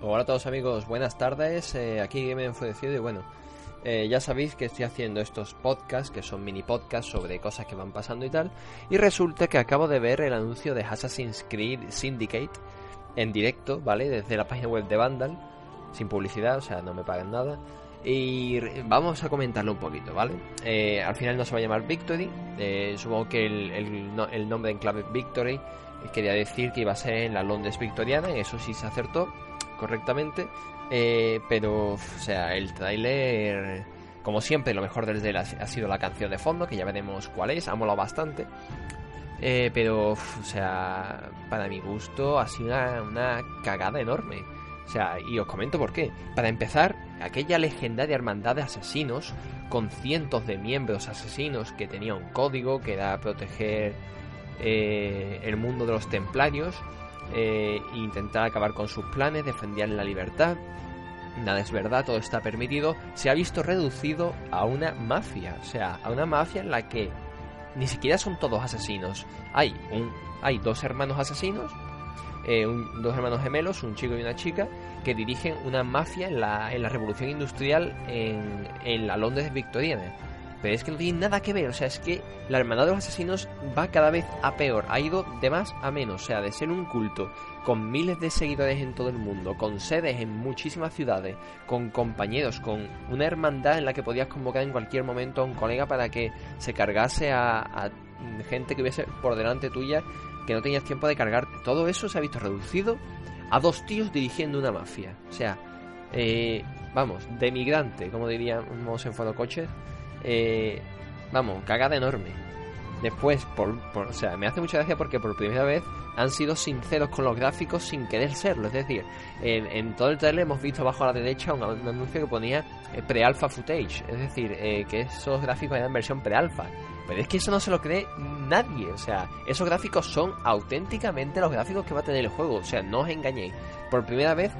Hola a todos amigos, buenas tardes, eh, aquí me enfurecido y bueno, eh, ya sabéis que estoy haciendo estos podcasts, que son mini podcasts sobre cosas que van pasando y tal, y resulta que acabo de ver el anuncio de Assassin's Creed Syndicate en directo, ¿vale? Desde la página web de Vandal, sin publicidad, o sea, no me pagan nada. Y vamos a comentarlo un poquito, ¿vale? Eh, al final no se va a llamar Victory, supongo que el, el nombre en clave Victory quería decir que iba a ser en la Londres victoriana, eso sí se acertó correctamente. Eh, pero, o sea, el tráiler, como siempre, lo mejor desde la, ha sido la canción de fondo, que ya veremos cuál es, ha molado bastante. Eh, pero, o sea, para mi gusto ha sido una, cagada enorme. O sea, y os comento por qué. Para empezar, aquella legendaria hermandad de asesinos, con cientos de miembros asesinos que tenía un código que era proteger eh, el mundo de los templarios, eh, intentar acabar con sus planes, defendían la libertad. Nada es verdad, todo está permitido. Se ha visto reducido a una mafia, o sea, a una mafia en la que ni siquiera son todos asesinos. Hay un, hay dos hermanos asesinos, eh, dos hermanos gemelos, un chico y una chica, que dirigen una mafia en la, en la revolución industrial en, en la Londres victoriana. Pero es que no tiene nada que ver, o sea, es que la hermandad de los asesinos va cada vez a peor, ha ido de más a menos, o sea, de ser un culto con miles de seguidores en todo el mundo, con sedes en muchísimas ciudades, con compañeros, con una hermandad en la que podías convocar en cualquier momento a un colega para que se cargase a, gente que hubiese por delante tuya que no tenías tiempo de cargarte. Todo eso se ha visto reducido a dos tíos dirigiendo una mafia. O sea, eh, vamos, de migrante, como diríamos en Fotocoches eh, vamos, cagada enorme. Después, por, o sea, me hace mucha gracia porque por primera vez han sido sinceros con los gráficos sin querer serlo. Es decir, en, todo el trailer hemos visto abajo a la derecha un, anuncio que ponía eh, pre-alpha footage. Es decir, eh, que esos gráficos eran versión pre-alpha. Pero es que eso no se lo cree nadie. O sea, esos gráficos son auténticamente los gráficos que va a tener el juego. O sea, no os engañéis. Por primera vez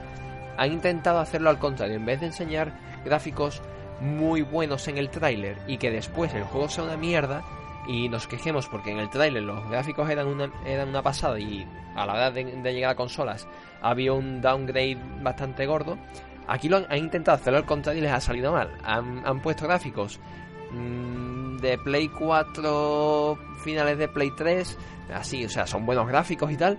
han intentado hacerlo al contrario. En vez de enseñar gráficos muy buenos en el tráiler y que después el juego sea una mierda y nos quejemos porque en el tráiler los gráficos eran una, eran una pasada y a la hora de, llegar a consolas había un downgrade bastante gordo, aquí lo han, intentado hacerlo al contrario y les ha salido mal. Han, puesto gráficos mm, de Play 4, finales de Play 3, así, o sea, son buenos gráficos y tal,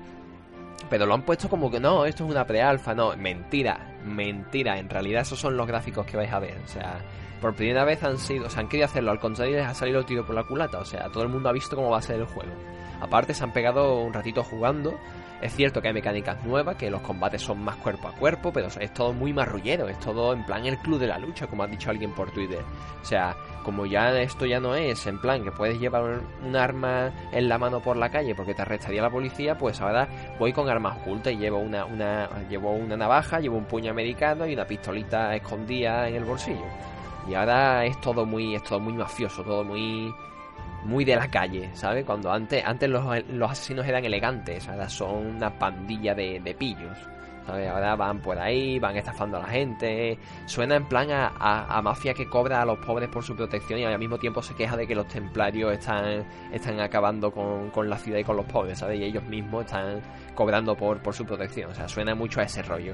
pero lo han puesto como que no, esto es una pre-alfa, no, mentira, mentira, en realidad esos son los gráficos que vais a ver, o sea, por primera vez han sido, o sea, han querido hacerlo al contrario les ha salido el tiro por la culata, o sea, todo el mundo ha visto cómo va a ser el juego. Aparte se han pegado un ratito jugando, es cierto que hay mecánicas nuevas, que los combates son más cuerpo a cuerpo, pero es todo muy marrullero, es todo en plan el club de la lucha, como ha dicho alguien por Twitter. O sea, como ya esto ya no es en plan que puedes llevar un arma en la mano por la calle porque te arrestaría la policía, pues ahora voy con armas ocultas y llevo una, una, llevo una navaja, llevo un puño americano y una pistolita escondida en el bolsillo. Y ahora es todo muy, es todo muy mafioso, todo muy muy de la calle, ¿sabes? Cuando antes, antes los, asesinos eran elegantes, ahora son una pandilla de, de pillos. ¿Sabes? Ahora van por ahí, van estafando a la gente. Suena en plan a, mafia que cobra a los pobres por su protección y al mismo tiempo se queja de que los templarios están, están acabando con, con la ciudad y con los pobres, ¿sabes? Y ellos mismos están cobrando por, por su protección. O sea, suena mucho a ese rollo.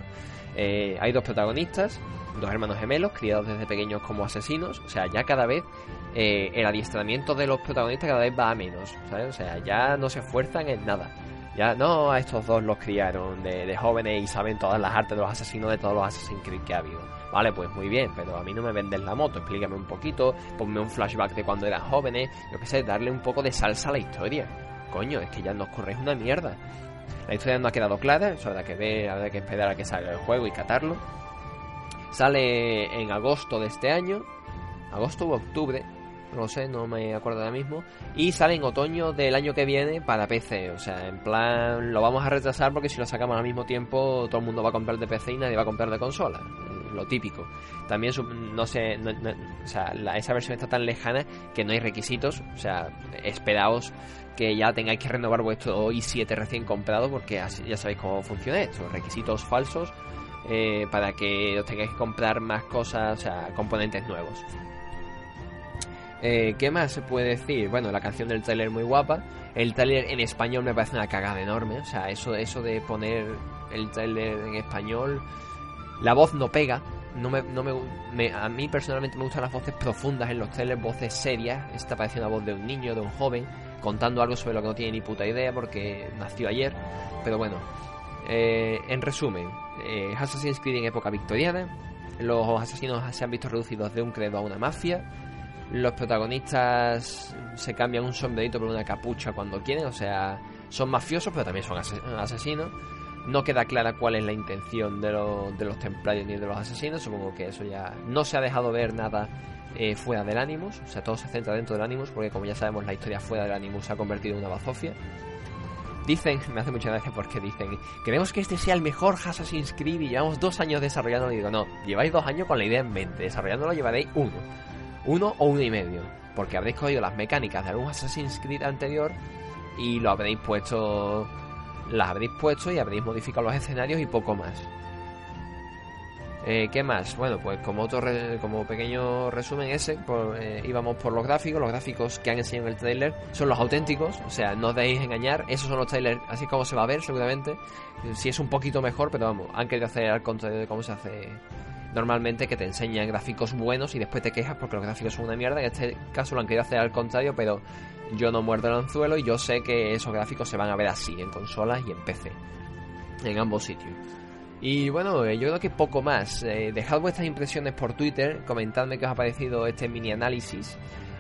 Eh, hay dos protagonistas, dos hermanos gemelos, criados desde pequeños como asesinos. O sea, ya cada vez eh, el adiestramiento de los protagonistas cada vez va a menos. O sea, ya no se esfuerzan en nada. Ya no a estos dos los criaron de, jóvenes y saben todas las artes de los asesinos de todos los Assassin's Creed que ha habido. Vale, pues muy bien, pero a mí no me venden la moto, explícame un poquito, ponme un flashback de cuando eran jóvenes, yo qué sé, darle un poco de salsa a la historia. Coño, es que ya nos corréis una mierda. La historia no ha quedado clara, eso habrá que ver, habrá que esperar a que salga el juego y catarlo. Sale en agosto de este año, agosto u octubre, no sé, no me acuerdo ahora mismo. Y sale en otoño del año que viene para PC. O sea, en plan, lo vamos a retrasar porque si lo sacamos al mismo tiempo, todo el mundo va a comprar de PC y nadie va a comprar de consola. Lo típico. También, no sé, o sea, esa versión está tan lejana que no hay requisitos. O sea, esperaos que ya tengáis que renovar vuestro i7 recién comprado porque así ya sabéis cómo funciona esto. Requisitos falsos eh, para que os tengáis que comprar más cosas, o sea, componentes nuevos. Eh, ¿Qué más se puede decir? Bueno, la canción del trailer muy guapa. El trailer en español me parece una cagada enorme. O sea, eso, eso de poner el trailer en español La voz no pega, no me, no me, a mí personalmente me gustan las voces profundas en los trailers, voces serias. Esta parece una voz de un niño, de un joven, contando algo sobre lo que no tiene ni puta idea porque nació ayer. Pero bueno, eh, en resumen, eh, Assassin's Creed en época victoriana. Los asesinos se han visto reducidos de un credo a una mafia. Los protagonistas se cambian un sombrerito por una capucha cuando quieren, o sea, son mafiosos pero también son asesinos. No queda clara cuál es la intención de, los templarios ni de los asesinos. Supongo que eso ya no se ha dejado ver nada eh, fuera del Animus. O sea, todo se centra dentro del Animus porque como ya sabemos la historia fuera del Animus se ha convertido en una bazofia. Dicen, me hace mucha gracia porque dicen, queremos que este sea el mejor Assassin's Creed y llevamos dos años desarrollándolo. Y digo, no, lleváis dos años con la idea en mente, desarrollándolo llevaréis uno. Uno o uno y medio. Porque habréis cogido las mecánicas de algún Assassin's Creed anterior y lo habréis puesto las habréis puesto y habréis modificado los escenarios y poco más. Eh, ¿Qué más? Bueno, pues como otro como pequeño resumen ese, eh, íbamos por los gráficos. Los gráficos que han enseñado en el trailer son los auténticos, o sea, no os deis engañar. Esos son los trailers, así como se va a ver seguramente. Si es un poquito mejor, pero vamos, han querido hacer al contrario de cómo se hace normalmente, que te enseñan gráficos buenos y después te quejas porque los gráficos son una mierda. En este caso lo han querido hacer al contrario, pero yo no muerdo el anzuelo y yo sé que esos gráficos se van a ver así en consolas y en PC. En ambos sitios. Y bueno, eh, yo creo que poco más. Eh, dejad vuestras impresiones por Twitter, comentadme qué os ha parecido este mini análisis.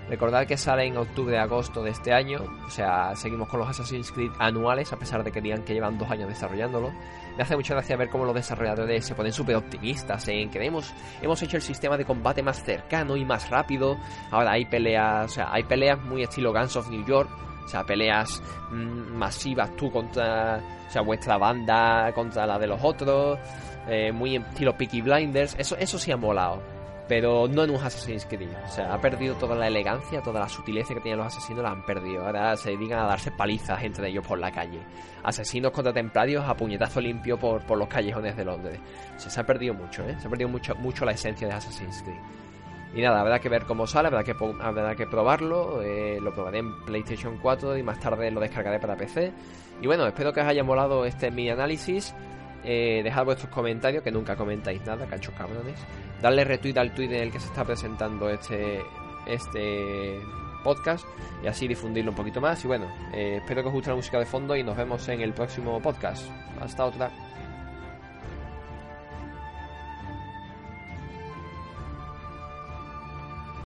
Recordad que sale en octubre-agosto de este año, o sea, seguimos con los Assassin's Creed anuales, a pesar de que digan que llevan dos años desarrollándolo. Me hace mucha gracia ver cómo los desarrolladores se ponen súper optimistas en que hemos, hemos hecho el sistema de combate más cercano y más rápido. Ahora hay peleas, o sea, hay peleas muy estilo Guns of New York, o sea, peleas mm, masivas tú contra, o sea, vuestra banda contra la de los otros, eh, muy estilo Peaky Blinders, eso, eso sí ha molado pero no en un Assassin's Creed. O sea, ha perdido toda la elegancia, toda la sutileza que tenían los asesinos, la han perdido. Ahora se dedican a darse palizas entre ellos por la calle. Asesinos contra templarios a puñetazo limpio por, por los callejones de Londres. O sea, se ha perdido mucho, ¿eh? Se ha perdido mucho, mucho la esencia de Assassin's Creed. Y nada, habrá que ver cómo sale, habrá que, habrá que probarlo. Eh, lo probaré en PlayStation 4 y más tarde lo descargaré para PC. Y bueno, espero que os haya molado este mini análisis. Eh, dejad vuestros comentarios, que nunca comentáis nada, cachos cabrones. Darle retweet al tweet en el que se está presentando este, este podcast y así difundirlo un poquito más. Y bueno, eh, espero que os guste la música de fondo y nos vemos en el próximo podcast. Hasta otra.